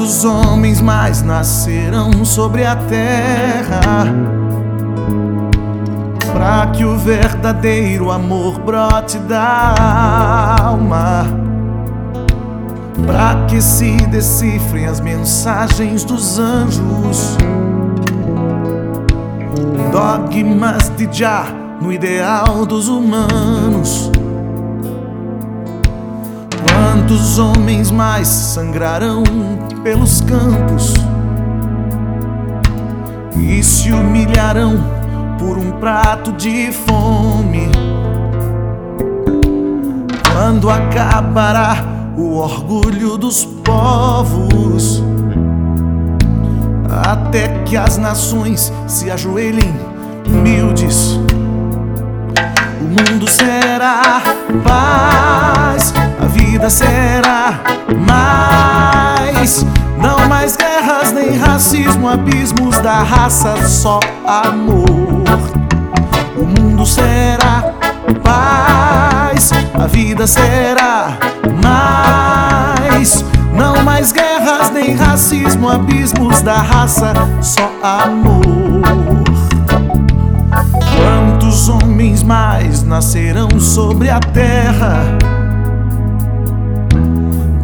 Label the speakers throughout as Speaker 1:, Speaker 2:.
Speaker 1: Quantos homens mais nascerão sobre a terra? Para que o verdadeiro amor brote da alma, para que se decifrem as mensagens dos anjos, dogmas de Jah no ideal dos humanos. Quantos homens mais sangrarão pelos campos e se humilharão por um prato de fome? Quando acabará o orgulho dos povos? Até que as nações se ajoelhem humildes, o mundo será paz vida será mais. Não mais guerras nem racismo, abismos da raça, só amor. O mundo será paz, a vida será mais. Não mais guerras nem racismo, abismos da raça, só amor. Quantos homens mais nascerão sobre a terra?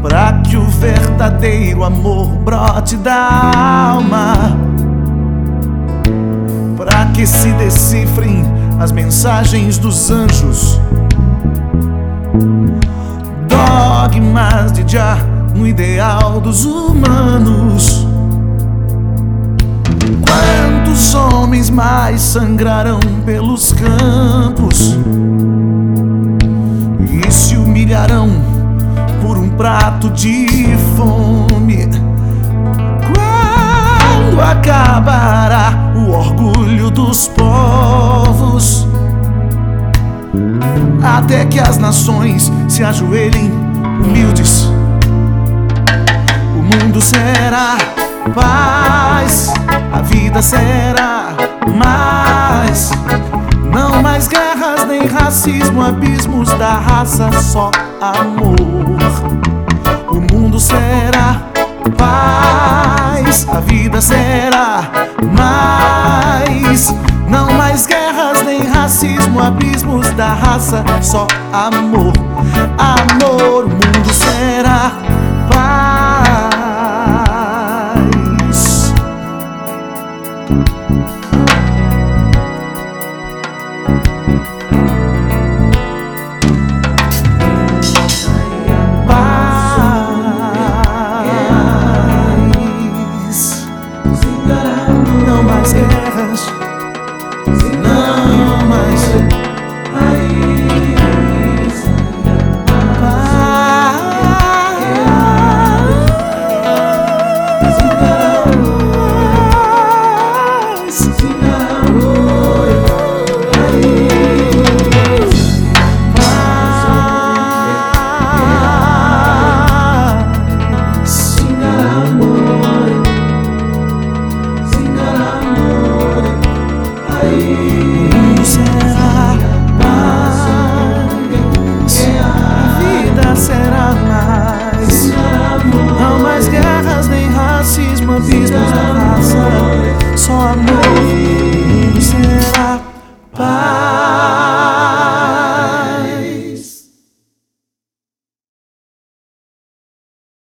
Speaker 1: Pra que o verdadeiro amor brote da alma? Pra que se decifrem as mensagens dos anjos? Dogmas de Jah no ideal dos humanos. Quantos homens mais sangrarão pelos campos? E se humilharão prato de fome. Quando acabará o orgulho dos povos? Até que as nações se ajoelhem humildes. O mundo será paz, a vida será mais. Não mais guerras nem racismo, abismos da raça, só amor mundo será paz, a vida será mais. Não mais guerras nem racismo, abismos da raça, só amor, amor. O mundo será não